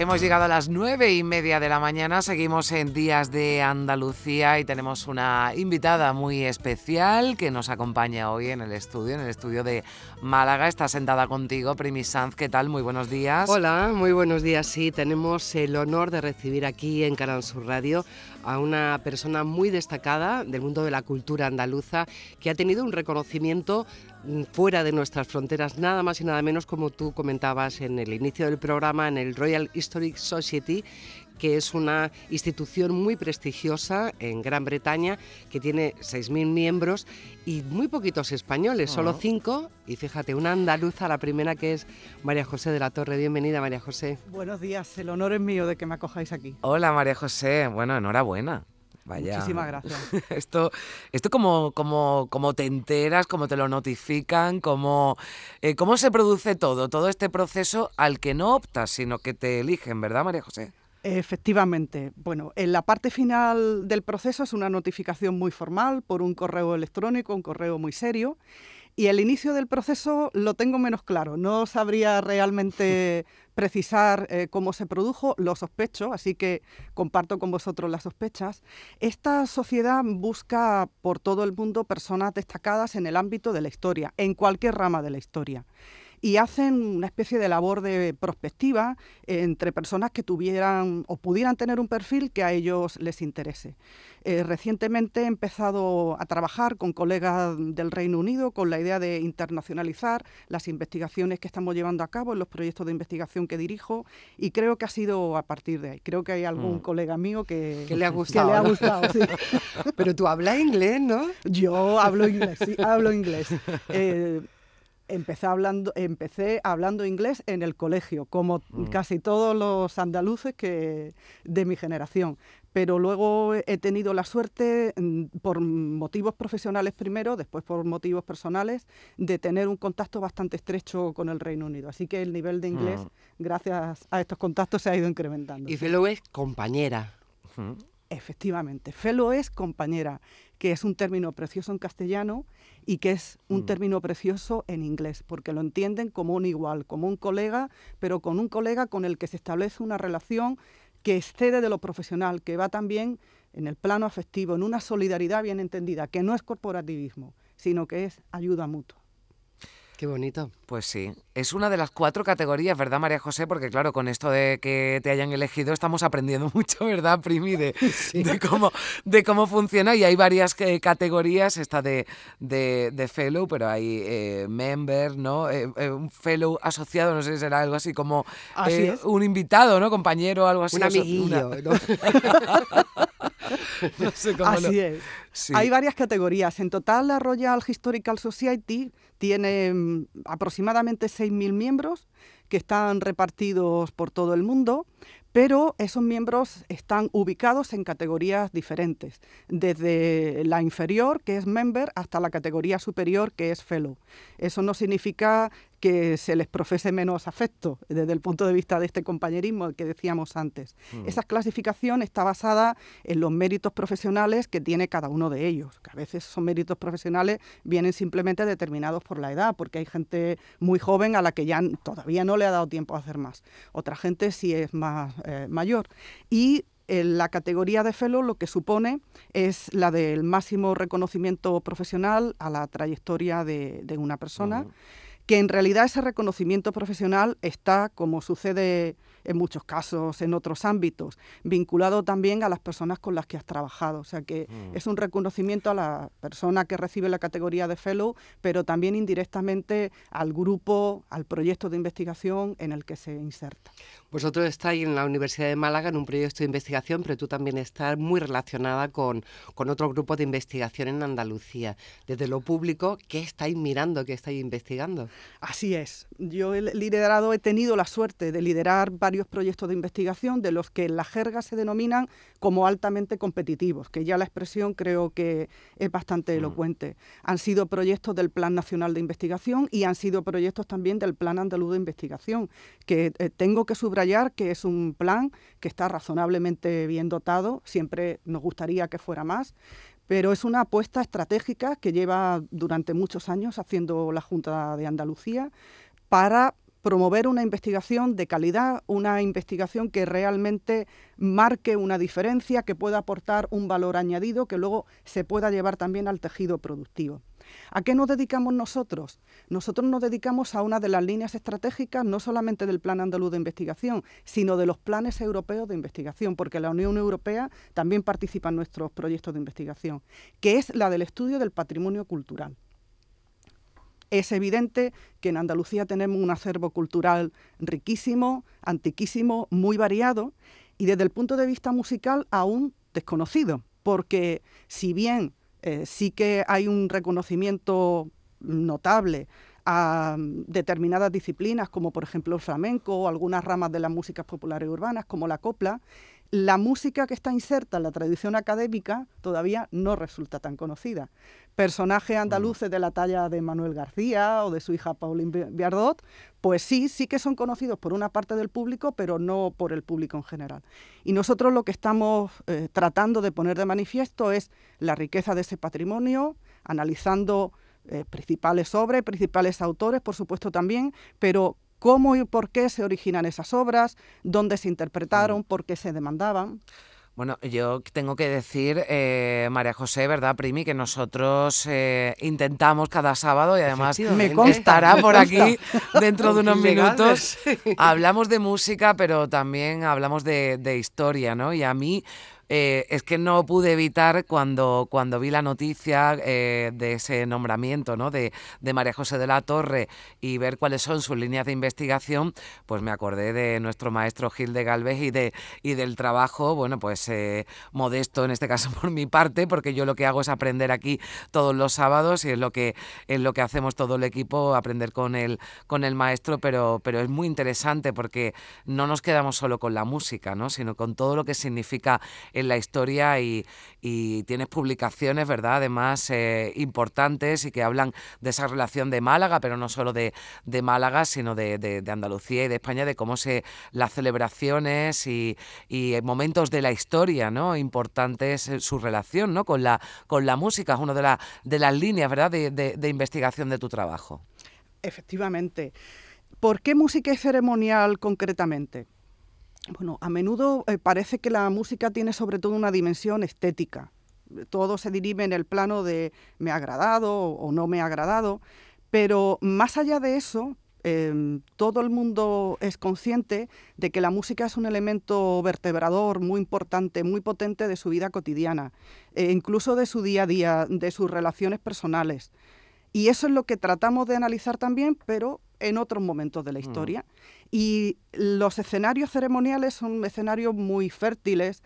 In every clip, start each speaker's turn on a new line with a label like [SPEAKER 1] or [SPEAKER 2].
[SPEAKER 1] Hemos llegado a las nueve y media de la mañana, seguimos en Días de Andalucía y tenemos una invitada muy especial que nos acompaña hoy en el estudio, en el estudio de Málaga. Está sentada contigo, Primi Sanz. ¿Qué tal? Muy buenos días.
[SPEAKER 2] Hola, muy buenos días. Sí, tenemos el honor de recibir aquí en Canal Sur Radio a una persona muy destacada del mundo de la cultura andaluza que ha tenido un reconocimiento Mm, fuera de nuestras fronteras, nada más y nada menos como tú comentabas en el inicio del programa, en el Royal Historic Society, que es una institución muy prestigiosa en Gran Bretaña, que tiene 6.000 miembros y muy poquitos españoles, solo 5. Y fíjate, una andaluza, la primera que es María José de la Torre. Bienvenida, María José.
[SPEAKER 3] Buenos días, el honor es mío de que me acojáis aquí.
[SPEAKER 1] Hola, María José. Bueno, enhorabuena.
[SPEAKER 3] Muchísimas gracias.
[SPEAKER 1] Esto, esto como, como, como te enteras, cómo te lo notifican, cómo, eh, cómo se produce todo, todo este proceso al que no optas, sino que te eligen, ¿verdad, María José?
[SPEAKER 3] Efectivamente. Bueno, en la parte final del proceso es una notificación muy formal por un correo electrónico, un correo muy serio. Y el inicio del proceso lo tengo menos claro. No sabría realmente precisar eh, cómo se produjo, lo sospecho, así que comparto con vosotros las sospechas. Esta sociedad busca por todo el mundo personas destacadas en el ámbito de la historia, en cualquier rama de la historia y hacen una especie de labor de prospectiva entre personas que tuvieran o pudieran tener un perfil que a ellos les interese. Eh, recientemente he empezado a trabajar con colegas del Reino Unido con la idea de internacionalizar las investigaciones que estamos llevando a cabo en los proyectos de investigación que dirijo y creo que ha sido a partir de ahí. Creo que hay algún mm. colega mío que,
[SPEAKER 2] le ha gustado.
[SPEAKER 3] ha gustado
[SPEAKER 2] Pero tú hablas inglés, ¿no?
[SPEAKER 3] Yo hablo inglés, sí, hablo inglés. Eh, empecé hablando, empecé hablando inglés en el colegio, como mm. casi todos los andaluces que, de mi generación. Pero luego he tenido la suerte, mm, por motivos profesionales primero, después por motivos personales, de tener un contacto bastante estrecho con el Reino Unido. Así que el nivel de inglés, mm. gracias a estos contactos, se ha ido incrementando.
[SPEAKER 2] Y Fellow es compañera.
[SPEAKER 3] Efectivamente, Fellow es compañera, que es un término precioso en castellano y que es un mm. término precioso en inglés, porque lo entienden como un igual, como un colega, pero con un colega con el que se establece una relación que excede de lo profesional, que va también en el plano afectivo, en una solidaridad bien entendida, que no es corporativismo, sino que es ayuda mutua.
[SPEAKER 2] Qué bonito.
[SPEAKER 1] Pues sí, es una de las cuatro categorías, ¿verdad, María José? Porque claro, con esto de que te hayan elegido estamos aprendiendo mucho, ¿verdad, Primi? De, cómo, de cómo funciona y hay varias eh, categorías, esta de, de, fellow, pero hay eh, member, ¿no? Eh, un fellow asociado, no sé si será algo así como un invitado, ¿no? Compañero, algo así.
[SPEAKER 2] Un amiguillo, ¿no?
[SPEAKER 3] Así es. Hay varias categorías. En total, la Royal Historical Society tiene mm, aproximadamente 6.000 miembros que están repartidos por todo el mundo pero esos miembros están ubicados en categorías diferentes, desde la inferior, que es member, hasta la categoría superior, que es fellow. Eso no significa que se les profese menos afecto desde el punto de vista de este compañerismo que decíamos antes. Mm. Esa clasificación está basada en los méritos profesionales que tiene cada uno de ellos, que a veces son méritos profesionales vienen simplemente determinados por la edad, porque hay gente muy joven a la que ya todavía no le ha dado tiempo a hacer más. Otra gente sí es más eh, mayor. Y en la categoría de fellow lo que supone es la del máximo reconocimiento profesional a la trayectoria de, una persona que en realidad ese reconocimiento profesional está, como sucede en muchos casos, en otros ámbitos, vinculado también a las personas con las que has trabajado. O sea que mm. es un reconocimiento a la persona que recibe la categoría de fellow, pero también indirectamente al grupo, al proyecto de investigación en el que se inserta.
[SPEAKER 2] Vosotros estáis en la Universidad de Málaga en un proyecto de investigación, pero tú también estás muy relacionada con, con otro grupo de investigación en Andalucía. Desde lo público, ¿qué estáis mirando, qué estáis investigando?
[SPEAKER 3] Así es. Yo he liderado, he tenido la suerte de liderar varios proyectos de investigación de los que en la jerga se denominan como altamente competitivos, que ya la expresión creo que es bastante elocuente. Han sido proyectos del Plan Nacional de Investigación y han sido proyectos también del Plan Andaluz de Investigación, que eh, tengo que subrayar que es un plan que está razonablemente bien dotado, siempre nos gustaría que fuera más, pero es una apuesta estratégica que lleva durante muchos años haciendo la Junta de Andalucía para promover una investigación de calidad, una investigación que realmente marque una diferencia, que pueda aportar un valor añadido, que luego se pueda llevar también al tejido productivo. ¿A qué nos dedicamos nosotros? Nosotros nos dedicamos a una de las líneas estratégicas, no solamente del Plan Andaluz de Investigación, sino de los planes europeos de investigación, porque la Unión Europea también participa en nuestros proyectos de investigación, que es la del estudio del patrimonio cultural. Es evidente que en Andalucía tenemos un acervo cultural riquísimo, antiquísimo, muy variado y desde el punto de vista musical aún desconocido, porque si bien eh, sí que hay un reconocimiento notable a mm, determinadas disciplinas, como por ejemplo el flamenco o algunas ramas de las músicas populares urbanas, como la copla, la música que está inserta en la tradición académica todavía no resulta tan conocida. Personajes mm. andaluces de la talla de Manuel García o de su hija Pauline Biardot, pues sí, sí que son conocidos por una parte del público, pero no por el público en general. Y nosotros lo que estamos eh, tratando de poner de manifiesto es la riqueza de ese patrimonio, analizando eh, principales obras, principales autores, por supuesto también, pero cómo y por qué se originan esas obras, dónde se interpretaron, mm. por qué se demandaban.
[SPEAKER 1] Bueno, yo tengo que decir, eh, María José, ¿verdad, Primi? Que nosotros eh, intentamos cada sábado y además me estará por aquí dentro de unos minutos. Hablamos de música, pero también hablamos de, de historia, ¿no? Y a mí eh, es que no pude evitar cuando, cuando vi la noticia eh, de ese nombramiento ¿no? de, María José de la Torre y ver cuáles son sus líneas de investigación, pues me acordé de nuestro maestro Gil de Galvez y, de, y del trabajo, bueno, pues eh, modesto en este caso por mi parte, porque yo lo que hago es aprender aquí todos los sábados y es lo que, es lo que hacemos todo el equipo, aprender con el, con el maestro, pero, pero es muy interesante porque no nos quedamos solo con la música, ¿no? sino con todo lo que significa en la historia y, tienes publicaciones, ¿verdad? Además, eh, importantes y que hablan de esa relación de Málaga, pero no solo de, Málaga, sino de, Andalucía y de España, de cómo se las celebraciones y, momentos de la historia, ¿no? Importantes su relación, ¿no? Con la, con la música, es una de, de las líneas, ¿verdad? de investigación de tu trabajo.
[SPEAKER 3] Efectivamente. ¿Por qué música y ceremonial concretamente? Bueno, a menudo eh, parece que la música tiene sobre todo una dimensión estética. Todo se dirime en el plano de me ha agradado o no me ha agradado, pero más allá de eso, em, todo el mundo es consciente de que la música es un elemento vertebrador muy importante, muy potente de su vida cotidiana, e incluso de su día a día, de sus relaciones personales. Y eso es lo que tratamos de analizar también, pero en otros momentos de la mm. historia. Y los escenarios ceremoniales son escenarios muy fértiles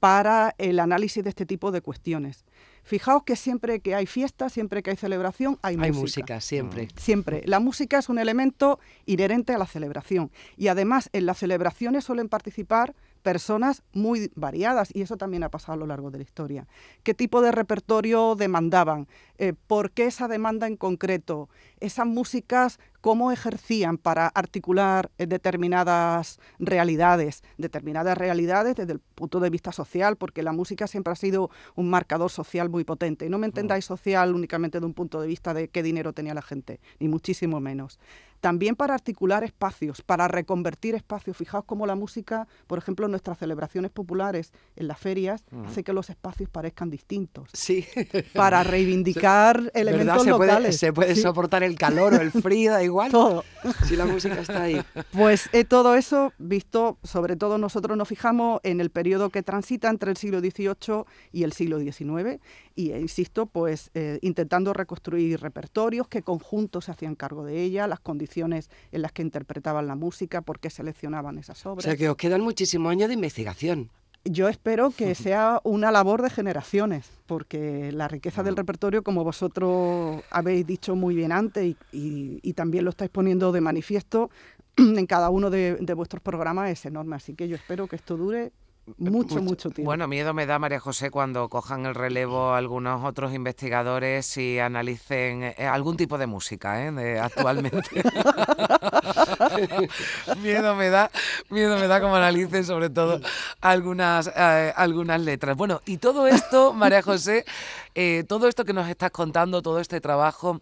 [SPEAKER 3] para el análisis de este tipo de cuestiones. Fijaos que siempre que hay fiesta, siempre que hay celebración, hay,
[SPEAKER 2] hay
[SPEAKER 3] música.
[SPEAKER 2] música. siempre.
[SPEAKER 3] Mm. Siempre. La música es un elemento inherente a la celebración. Y además, en las celebraciones suelen participar personas muy variadas y eso también ha pasado a lo largo de la historia. ¿Qué tipo de repertorio demandaban? Eh, ¿Por qué esa demanda en concreto? Esas músicas, ¿cómo ejercían para articular eh, determinadas realidades? Determinadas realidades desde el punto de vista social, porque la música siempre ha sido un marcador social muy potente. Y no me entendáis social únicamente de un punto de vista de qué dinero tenía la gente, ni muchísimo menos también para articular espacios, para reconvertir espacios. Fijaos cómo la música, por ejemplo, en nuestras celebraciones populares, en las ferias, hace que los espacios parezcan distintos.
[SPEAKER 2] Sí.
[SPEAKER 3] Para reivindicar elementos
[SPEAKER 2] se
[SPEAKER 3] locales.
[SPEAKER 2] Puede, se puede soportar el calor o el frío, da igual.
[SPEAKER 3] Todo.
[SPEAKER 2] Si la música está ahí.
[SPEAKER 3] Pues eh, todo eso, visto, sobre todo nosotros nos fijamos en el periodo que transita entre el siglo XVIII y el siglo XIX y, eh, insisto, pues eh, intentando reconstruir repertorios, qué conjuntos se hacían cargo de ella, las condiciones en las que interpretaban la música, por qué seleccionaban esas obras.
[SPEAKER 2] O sea que os quedan muchísimos años de investigación.
[SPEAKER 3] yo espero que sea una labor de generaciones, porque la riqueza del repertorio, como vosotros habéis dicho muy bien antes y, también lo estáis poniendo de manifiesto en cada uno de, de vuestros programas, es enorme. Así que yo espero que esto dure mucho, mucho, tiempo.
[SPEAKER 1] Bueno, miedo me da, María José, cuando cojan el relevo algunos otros investigadores y analicen eh, algún tipo de música ¿eh? actualmente. miedo me da, miedo me da como analicen sobre todo algunas, eh, algunas letras. Bueno, y todo esto, María José, eh, todo esto que nos estás contando, todo este trabajo,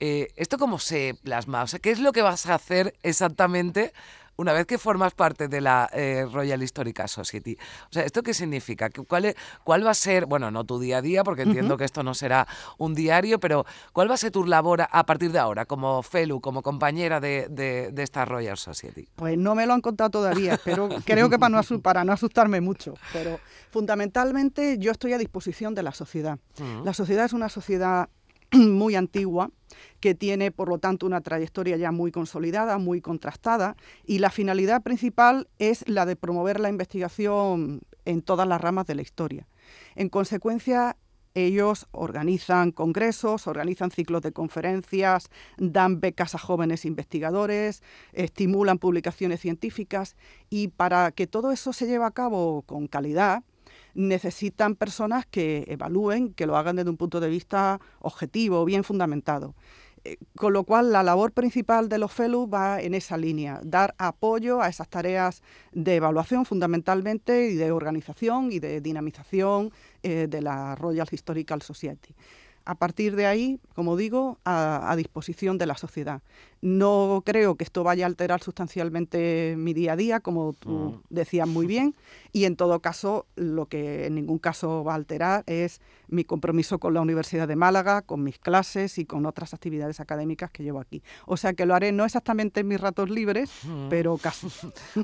[SPEAKER 1] ¿esto cómo se plasma? O sea, ¿qué es lo que vas a hacer exactamente una vez que formas parte de la eh, Royal Historical Society. O sea, ¿esto qué significa? ¿Cuál, ¿Cuál va a ser, bueno, no tu día a día, porque entiendo que esto no será un diario, pero ¿cuál va a ser tu labor a partir de ahora, como fellow, como compañera de, esta Royal Society?
[SPEAKER 3] Pues no me lo han contado todavía, pero creo que para no, para no asustarme mucho. Pero fundamentalmente yo estoy a disposición de la sociedad. La sociedad es una sociedad muy antigua, que tiene, por lo tanto, una trayectoria ya muy consolidada, muy contrastada, y la finalidad principal es la de promover la investigación en todas las ramas de la historia. En consecuencia, ellos organizan congresos, organizan ciclos de conferencias, dan becas a jóvenes investigadores, estimulan publicaciones científicas y para que todo eso se lleve a cabo con calidad, necesitan personas que evalúen, que lo hagan desde un punto de vista objetivo, bien fundamentado. Eh, con lo cual, la labor principal de los fellows va en esa línea, dar apoyo a esas tareas de evaluación fundamentalmente y de organización y de dinamización eh, de la Royal Historical Society a partir de ahí, como digo, a, disposición de la sociedad. No creo que esto vaya a alterar sustancialmente mi día a día, como tú mm. decías muy bien, y en todo caso, lo que en ningún caso va a alterar es mi compromiso con la Universidad de Málaga, con mis clases y con otras actividades académicas que llevo aquí. O sea que lo haré no exactamente en mis ratos libres, mm. pero casi.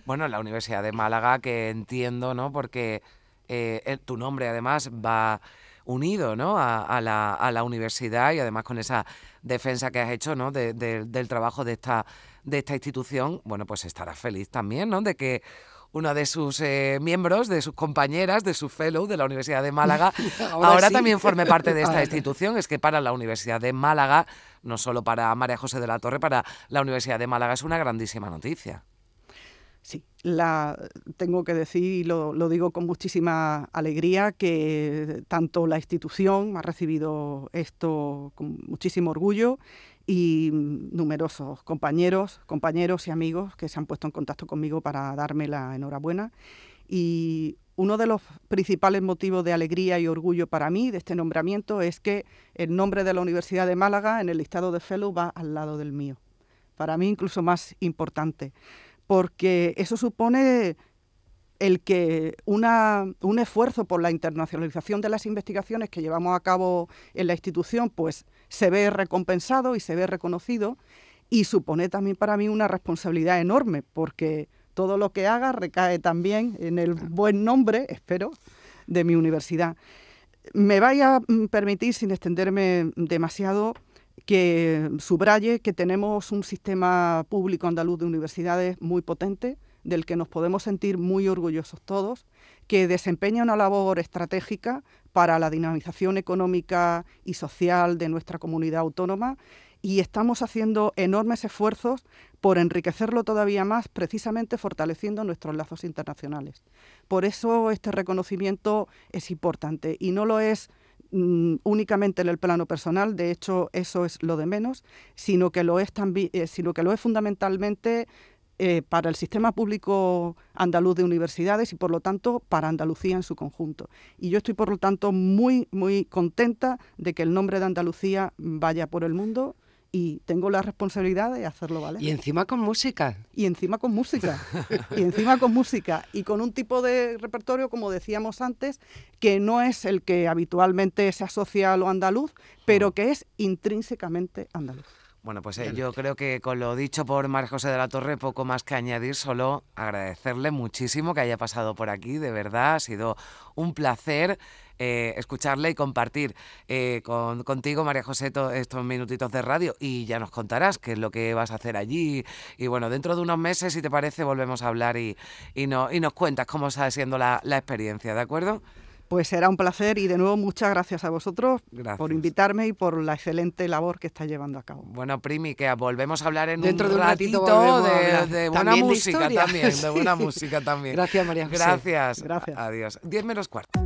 [SPEAKER 1] bueno, la Universidad de Málaga, que entiendo, ¿no? Porque eh, tu nombre además va unido ¿no? a, la, a, la, universidad y además con esa defensa que has hecho ¿no? del trabajo de esta, de esta institución, bueno, pues estarás feliz también ¿no? de que una de sus eh, miembros, de sus compañeras, de su fellow de la Universidad de Málaga, ahora, también forme parte de esta institución. Es que para la Universidad de Málaga, no solo para María José de la Torre, para la Universidad de Málaga es una grandísima noticia.
[SPEAKER 3] La, tengo que decir, y lo, digo con muchísima alegría, que tanto la institución ha recibido esto con muchísimo orgullo y numerosos compañeros, compañeros y amigos que se han puesto en contacto conmigo para darme la enhorabuena. Y uno de los principales motivos de alegría y orgullo para mí de este nombramiento es que el nombre de la Universidad de Málaga en el listado de Fellow va al lado del mío. Para mí incluso más importante porque eso supone el que un esfuerzo por la internacionalización de las investigaciones que llevamos a cabo en la institución, pues se ve recompensado y se ve reconocido y supone también para mí una responsabilidad enorme, porque todo lo que haga recae también en el buen nombre, espero, de mi universidad. Me vaya a permitir, sin extenderme demasiado, que subraye que tenemos un sistema público andaluz de universidades muy potente, del que nos podemos sentir muy orgullosos todos, que desempeña una labor estratégica para la dinamización económica y social de nuestra comunidad autónoma y estamos haciendo enormes esfuerzos por enriquecerlo todavía más, precisamente fortaleciendo nuestros lazos internacionales. Por eso este reconocimiento es importante y no lo es Mm, únicamente en el plano personal, de hecho eso es lo de menos, sino que lo es, también, eh, sino que lo es fundamentalmente eh, para el sistema público andaluz de universidades y por lo tanto para Andalucía en su conjunto. Y yo estoy por lo tanto muy, muy contenta de que el nombre de Andalucía vaya por el mundo y tengo la responsabilidad de hacerlo valer.
[SPEAKER 2] Y encima con música.
[SPEAKER 3] Y encima con música. y encima con música. Y con un tipo de repertorio, como decíamos antes, que no es el que habitualmente se asocia a lo andaluz, pero que es intrínsecamente andaluz.
[SPEAKER 1] Bueno, pues eh, yo creo que con lo dicho por María José de la Torre, poco más que añadir, solo agradecerle muchísimo que haya pasado por aquí, de verdad, ha sido un placer eh, escucharle y compartir eh, con, contigo, María José, estos minutitos de radio y ya nos contarás qué es lo que vas a hacer allí. Y bueno, dentro de unos meses, si te parece, volvemos a hablar y, y, no, y nos cuentas cómo está siendo la, la experiencia, ¿de acuerdo?
[SPEAKER 3] Pues será un placer y de nuevo muchas gracias a vosotros por invitarme y por la excelente labor que está llevando a cabo.
[SPEAKER 1] Bueno, Primi, que volvemos a hablar en
[SPEAKER 2] Dentro
[SPEAKER 1] un
[SPEAKER 2] de un
[SPEAKER 1] ratito, de, buena música también, de buena música también.
[SPEAKER 2] Gracias, María José.
[SPEAKER 1] Gracias.
[SPEAKER 3] Gracias.
[SPEAKER 1] Adiós. Diez menos cuarto.